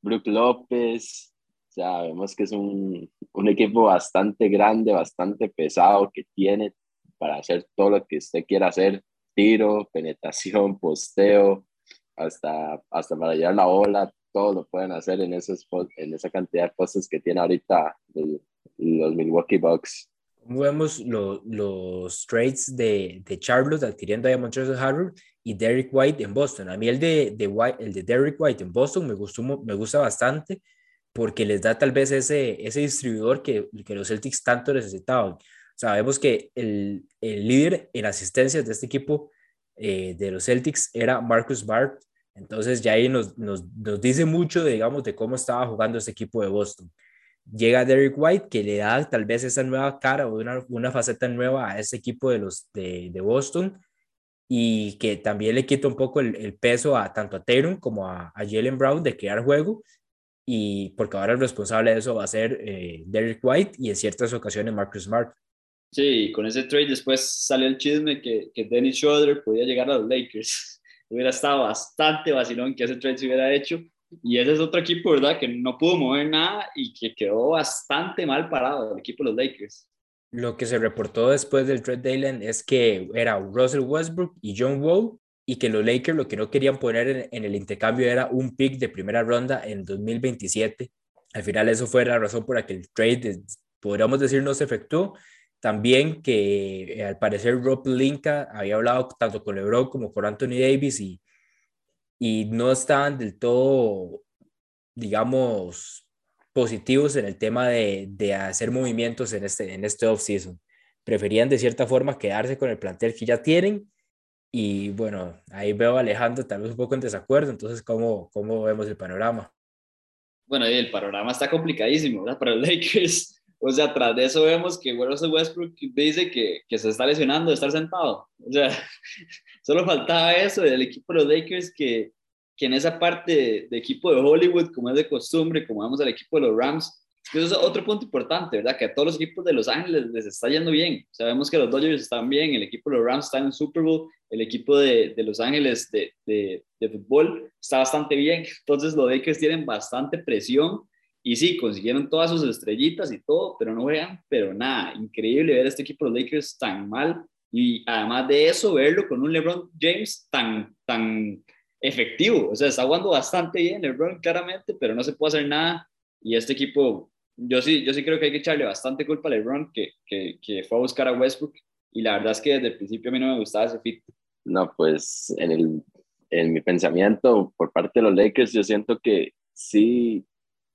Brook López, o sea, vemos que es un, un equipo bastante grande, bastante pesado, que tiene para hacer todo lo que usted quiera hacer tiro, penetración, posteo, hasta, hasta para llevar la ola, todo lo pueden hacer en, esos, en esa cantidad de postes que tiene ahorita los Milwaukee Bucks. Vemos los trades de, de Charlotte adquiriendo a Montrezl Harrell y Derrick White en Boston. A mí el de, de White, el de Derrick White en Boston me, gustó, me gusta bastante porque les da tal vez ese, ese distribuidor que, que los Celtics tanto necesitaban. Sabemos que el, el líder en asistencias de este equipo eh, de los Celtics era Marcus Bart. Entonces ya ahí nos, nos, nos, dice mucho, digamos, de cómo estaba jugando este equipo de Boston. Llega Derek White, que le da tal vez esa nueva cara o una, una faceta nueva a ese equipo de, los, de, de Boston y que también le quita un poco el, el peso a tanto a Tatum como a, a, Jalen Brown de crear juego y porque ahora el responsable de eso va a ser eh, Derek White y en ciertas ocasiones Marcus Smart. Sí, con ese trade después salió el chisme que, que Dennis Schroeder podía llegar a los Lakers. <laughs> hubiera estado bastante vacilón que ese trade se hubiera hecho. Y ese es otro equipo, ¿verdad? Que no pudo mover nada y que quedó bastante mal parado el equipo de los Lakers. Lo que se reportó después del trade deadline es que era Russell Westbrook y John Wall y que los Lakers lo que no querían poner en, en el intercambio era un pick de primera ronda en 2027. Al final eso fue la razón por la que el trade, podríamos decir, no se efectuó también que eh, al parecer Rob Linka había hablado tanto con LeBron como con Anthony Davis y, y no estaban del todo, digamos, positivos en el tema de, de hacer movimientos en este, en este offseason. Preferían de cierta forma quedarse con el plantel que ya tienen y bueno, ahí veo a Alejandro tal vez un poco en desacuerdo, entonces, ¿cómo, cómo vemos el panorama? Bueno, el panorama está complicadísimo, ¿verdad? Para los Lakers o sea, tras de eso vemos que Russell Westbrook dice que, que, se está lesionando de estar sentado. O sea, <laughs> solo faltaba eso del equipo de los Lakers que, que en esa parte de, equipo de Hollywood, como es de costumbre, como vemos al equipo de los Rams, eso es otro punto importante, ¿verdad? Que a todos los equipos de Los Ángeles les está yendo bien. Sabemos que los Dodgers están bien, el equipo de los Rams está en el Super Bowl, el equipo de, de Los Ángeles de, de, fútbol está bastante bien. <laughs> Entonces los Lakers tienen bastante presión y sí, consiguieron todas sus estrellitas y todo, pero no vean, pero nada, increíble ver a este equipo de los Lakers tan mal y además de eso, verlo con un LeBron James tan, tan efectivo. O sea, está jugando bastante bien LeBron, claramente, pero no se puede hacer nada. Y este equipo, yo sí, yo sí creo que hay que echarle bastante culpa a LeBron, que, que, que fue a buscar a Westbrook. Y la verdad es que desde el principio a mí no me gustaba ese fit. No, pues en, el, en mi pensamiento por parte de los Lakers, yo siento que sí,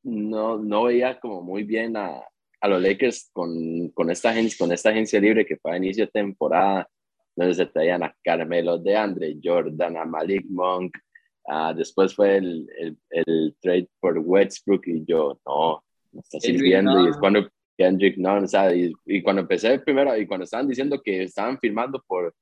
no, no veía como muy bien a, a los Lakers con, con, esta agencia, con esta agencia libre que fue a inicio de temporada, donde se traían a Carmelo de Andre Jordan, a Malik Monk, uh, después fue el, el, el, trade por Westbrook y yo, no, no está sirviendo. Y es cuando Kendrick, no, o sea, y, y, cuando empecé primero, y cuando estaban diciendo que estaban firmando por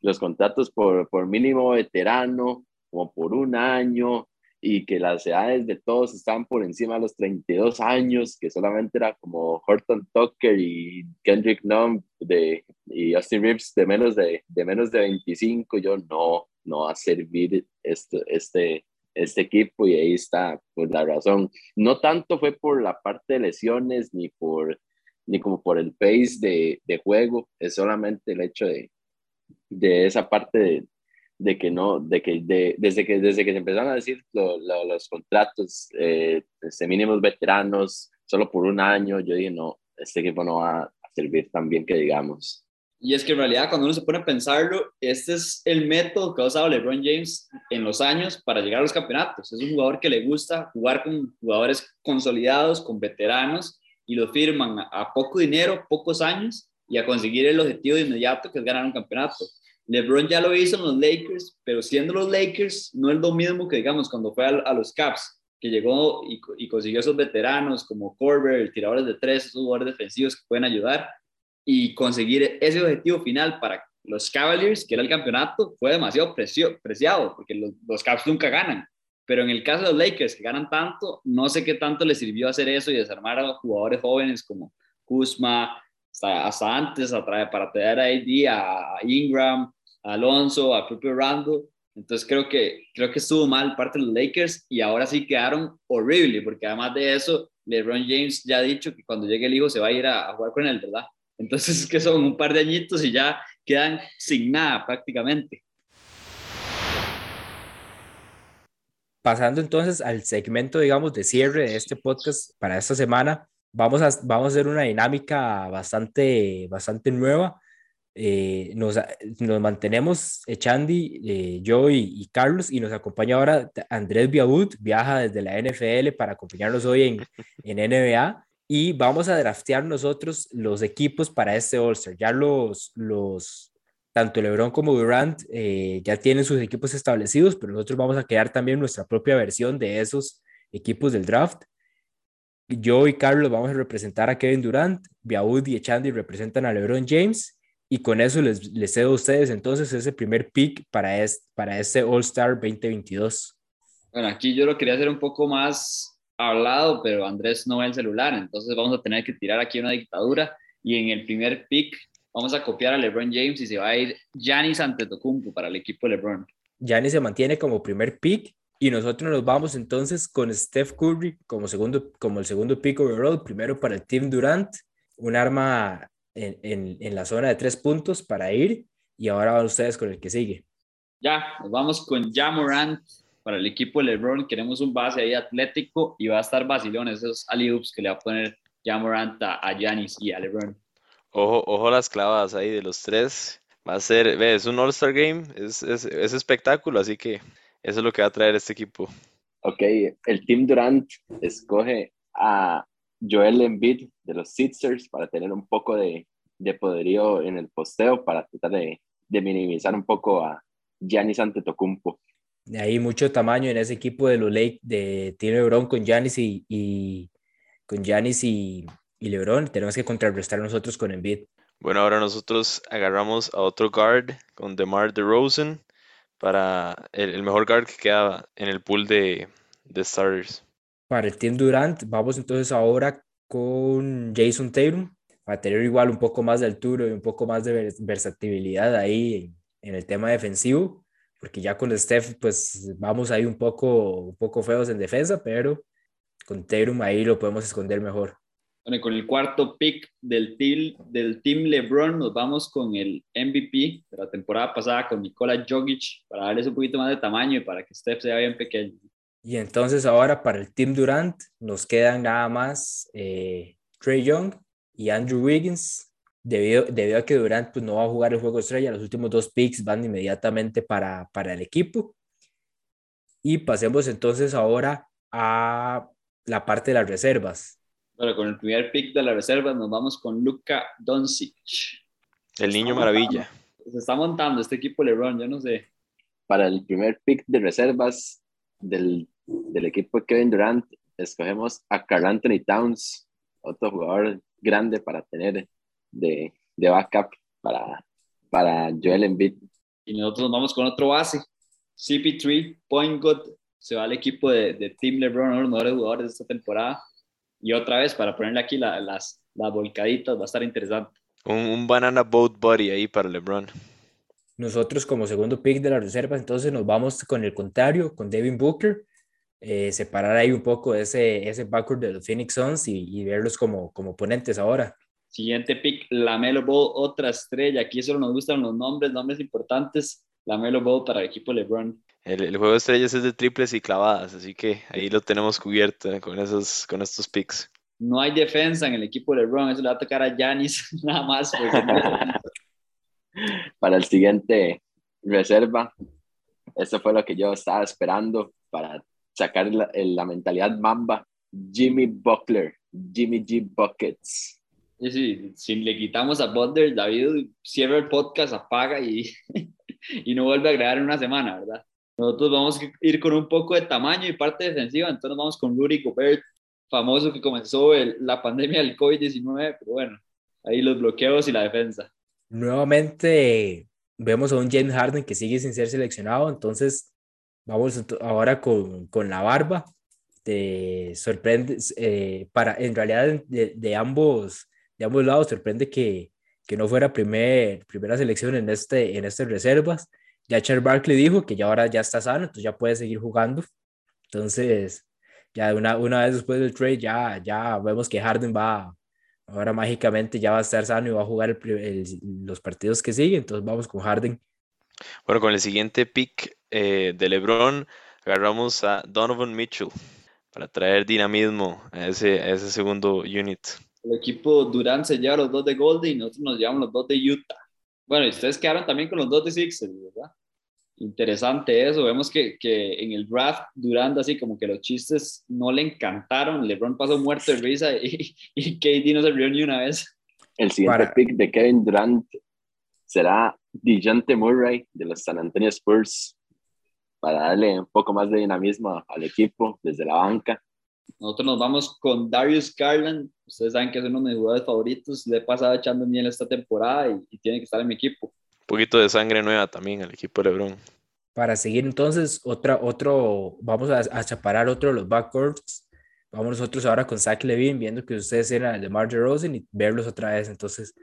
los contratos por, por mínimo veterano, como por un año, y que las edades de todos estaban por encima de los 32 años, que solamente era como Horton Tucker y Kendrick Nunn de, y Austin Reeves de menos de, de menos de 25, yo no, no va a servir este, este, este equipo y ahí está pues, la razón. No tanto fue por la parte de lesiones ni por ni como por el pace de, de juego, es solamente el hecho de, de esa parte de, de que no, de que de, desde que desde que se empezaron a decir los contratos eh, este, mínimos veteranos solo por un año, yo dije no, este equipo no va a servir tan bien que digamos. Y es que en realidad cuando uno se pone a pensarlo, este es el método que ha usado LeBron James en los años para llegar a los campeonatos. Es un jugador que le gusta jugar con jugadores consolidados, con veteranos, y lo firman a poco dinero, pocos años, y a conseguir el objetivo de inmediato que es ganar un campeonato. LeBron ya lo hizo en los Lakers, pero siendo los Lakers no es lo mismo que digamos cuando fue a, los Caps, que llegó y, consiguió esos veteranos como Corber, tiradores de tres, esos jugadores defensivos que pueden ayudar y conseguir ese objetivo final para los Cavaliers, que era el campeonato, fue demasiado preciado porque los, los Caps nunca ganan. Pero en el caso de los Lakers, que ganan tanto, no sé qué tanto les sirvió hacer eso y desarmar a jugadores jóvenes como Kuzma, hasta, antes, a traer, para traer a AD, a Ingram, Alonso, a propio Randall. Entonces creo que, creo que estuvo mal parte de los Lakers y ahora sí quedaron horrible, porque además de eso, LeBron James ya ha dicho que cuando llegue el hijo se va a ir a, jugar con él, ¿verdad? Entonces <laughs> es que son un par de añitos y ya quedan sin nada prácticamente. Pasando entonces al segmento, digamos, de cierre de este podcast para esta semana, vamos a, vamos a hacer una dinámica bastante, bastante nueva eh, nos, nos, mantenemos, Echandi, eh, yo y, Carlos, y nos acompaña ahora Andrés Biabut, viaja desde la NFL para acompañarnos hoy en, <laughs> en NBA y vamos a draftear nosotros los equipos para este All-Star. Ya los, los, tanto LeBron como Durant eh, ya tienen sus equipos establecidos, pero nosotros vamos a crear también nuestra propia versión de esos equipos del draft. Yo y Carlos vamos a representar a Kevin Durant, Biabut y Echandi representan a LeBron James y con eso les, les cedo a ustedes entonces ese primer pick para este, para este All-Star 2022. Bueno, aquí yo lo quería hacer un poco más hablado, pero Andrés no ve el celular, entonces vamos a tener que tirar aquí una dictadura y en el primer pick vamos a copiar a LeBron James y se va a ir Giannis Antetokounmpo para el equipo de LeBron. Giannis se mantiene como primer pick y nosotros nos vamos entonces con Steph Curry como, segundo, como el segundo pick overall, primero para el Team Durant, un arma en, en, la zona de tres puntos para ir y ahora van ustedes con el que sigue. Ya, nos vamos con Jamorant para el equipo de LeBron. Queremos un base ahí atlético y va a estar vacilón esos alley que le va a poner Jamorant a Giannis y a LeBron. Ojo, ojo las clavas ahí de los tres. Va a ser, ve, es un All-Star Game, es, es, es espectáculo, así que eso es lo que va a traer este equipo. Ok, el Team Durant escoge a Joel Embiid de los Sixers para tener un poco de, de poderío en el posteo para tratar de, de minimizar un poco a Giannis Antetokounmpo. Hay mucho tamaño en ese equipo de los Lake de tiene LeBron con Giannis y, y con Giannis y, y, LeBron. Tenemos que contrarrestar nosotros con Embiid. Bueno, ahora nosotros agarramos a otro guard con DeMar DeRozan para el, el mejor guard que queda en el pool de, de starters. Para el Team Durant, vamos entonces ahora con Jason Tatum, para tener igual un poco más de altura y un poco más de versatilidad ahí en, el tema defensivo, porque ya con Steph pues vamos ahí un poco, un poco feos en defensa, pero con Tatum ahí lo podemos esconder mejor. Bueno, con el cuarto pick del team, del team LeBron nos vamos con el MVP de la temporada pasada, con Nikola Jokic, para darles un poquito más de tamaño y para que Steph sea bien pequeño. Y entonces ahora para el Team Durant nos quedan nada más eh, Trey Young y Andrew Wiggins, debido, debido a que Durant pues, no va a jugar el juego estrella, los últimos dos picks van inmediatamente para, para el equipo. Y pasemos entonces ahora a la parte de las reservas. Bueno, con el primer pick de la reserva nos vamos con Luka Doncic. El niño maravilla. Se está montando este equipo LeBron, yo no sé. Para el primer pick de reservas del, del equipo de Kevin Durant, escogemos a Carl Anthony Towns, otro jugador grande para tener de, de backup para, para Joel Embiid. Y nosotros nos vamos con otro base, CP3, Point God, se va al equipo de, de Team LeBron, uno de los mejores jugadores de esta temporada. Y otra vez, para ponerle aquí la- las, las volcaditas, va a estar interesante. Un, un banana boat buddy ahí para LeBron. Nosotros como segundo pick de las reservas, entonces nos vamos con el contrario, con Devin Booker, eh, separar ahí un poco ese, ese backcourt de los Phoenix Suns y, y verlos como, como oponentes ahora. Siguiente pick, Lamelo Ball, otra estrella. Aquí solo nos gustan los nombres, nombres importantes. Lamelo Ball para el equipo LeBron. El, el juego de estrellas es de triples y clavadas, así que ahí lo tenemos cubierto eh, con, esos, con estos picks. No hay defensa en el equipo LeBron, eso le va a tocar a Giannis <laughs> nada más. Para el siguiente reserva, eso fue lo que yo estaba esperando para sacar la, la mentalidad mamba. Jimmy Buckler, Jimmy G. Buckets. Y sí, si le quitamos a Butler, David cierra el podcast, apaga y, <laughs> <laughs> y no vuelve a agregar en una semana, ¿verdad? Nosotros vamos a ir con un poco de tamaño y parte defensiva, entonces vamos con Rudy Gobert, famoso que comenzó el- la pandemia del COVID-19, pero bueno, ahí los bloqueos y la defensa. Nuevamente vemos a un James Harden que sigue sin ser seleccionado, entonces vamos ahora con, con la barba. Te sorprende, eh, para, en realidad de, de ambos, de ambos lados sorprende que, que no fuera primer, primera selección en, este, en estas reservas. Ya Charles Barkley dijo que ya ahora ya está sano, entonces ya puede seguir jugando. Entonces, ya una, una vez después del trade, ya, ya vemos que Harden va, ahora mágicamente ya va a estar sano y va a jugar el el- los partidos que siguen. Entonces vamos con Harden. Bueno, con el siguiente pick eh, de LeBron, agarramos a Donovan Mitchell para traer dinamismo a ese, a ese segundo unit. El equipo Durant se lleva los dos de Golden y nosotros nos llevamos los dos de Utah. Bueno, y ustedes quedaron también con los dos de Sixers, ¿verdad? Interesante eso. Vemos que, que en el draft Durant así como que los chistes no le encantaron. LeBron pasó muerto de risa y, y KD no se rió ni una vez. El siguiente Para- pick de Kevin Durant será DeJounte Murray de los San Antonio Spurs para darle un poco más de dinamismo al equipo desde la banca. Nosotros nos vamos con Darius Garland. Ustedes saben que es uno de mis jugadores favoritos. Le he pasado echando miel esta temporada y, y tiene que estar en mi equipo. Un poquito de sangre nueva también al equipo de LeBron. Para seguir entonces, otra, otro, vamos a, a chaparar otro de los backcourts. Vamos nosotros ahora con Zach Levine, viendo que ustedes eran el de Mar Rosen y verlos otra vez. Entonces,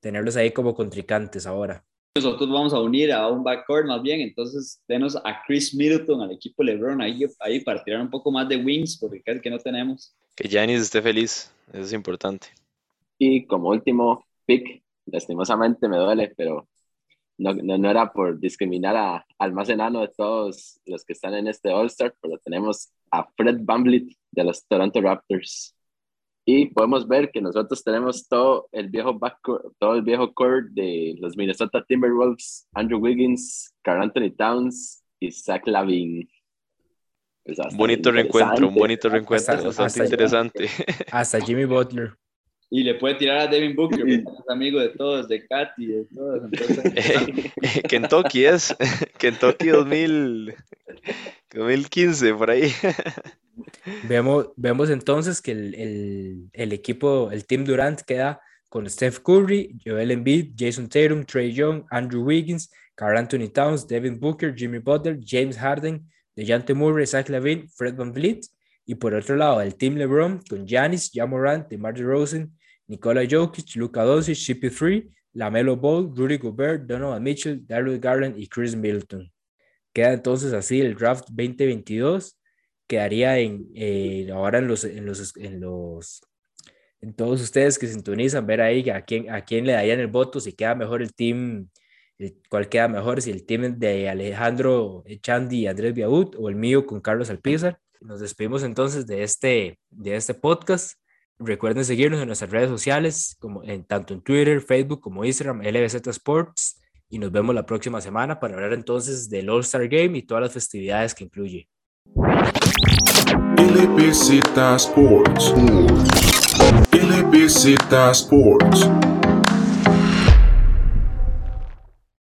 tenerlos ahí como contrincantes ahora. Nosotros vamos a unir a un backcourt más bien, entonces denos a Chris Middleton al equipo LeBron ahí, ahí para tirar un poco más de wings, porque casi que no tenemos. Que Giannis esté feliz, eso es importante. Y como último pick, lastimosamente me duele, pero no, no, no era por discriminar a- al más enano de todos los que están en este All-Star, pero tenemos a Fred VanVleet de los Toronto Raptors. Y podemos ver que nosotros tenemos todo el viejo backcourt, todo el viejo core de los Minnesota Timberwolves, Andrew Wiggins, Carl Anthony Towns y Zach Lavine. Pues Bonito reencuentro, un bonito reencuentro, Hasta- bastante hasta- interesante. Hasta Jimmy Butler. Y le puede tirar a Devin Booker, porque es amigo de todos, de Katy, de todos. <laughs> Entonces, Kentucky es, <laughs> Kentucky 2000, 2015, por ahí. Vemos, vemos entonces que el, el, equipo, el Team Durant queda con Steph Curry, Joel Embiid, Jason Tatum, Trey Young, Andrew Wiggins, Carl Anthony Towns, Devin Booker, Jimmy Butler, James Harden, DeJounte Murray, Zach Lavine, Fred VanVleet. Y por otro lado, el Team LeBron con Giannis, Jamorant, DeMar DeRozan, Nikola Jokic, Luka Doncic, CP3, LaMelo Ball, Rudy Gobert, Donovan Mitchell, Darius Garland y Chris Middleton. Queda entonces así el draft 2022 quedaría en, eh, ahora en los, en los, en los en todos ustedes que sintonizan, ver ahí a quién, a quién le darían el voto, si queda mejor el team, cuál queda mejor, si el team de Alejandro Chandi y Andrés Biaud o el mío con Carlos Alpizar. Nos despedimos entonces de este, de este podcast. Recuerden seguirnos en nuestras redes sociales, como en, tanto en Twitter, Facebook como Instagram, LBZ Sports. Y nos vemos la próxima semana para hablar entonces del All-Star Game y todas las festividades que incluye.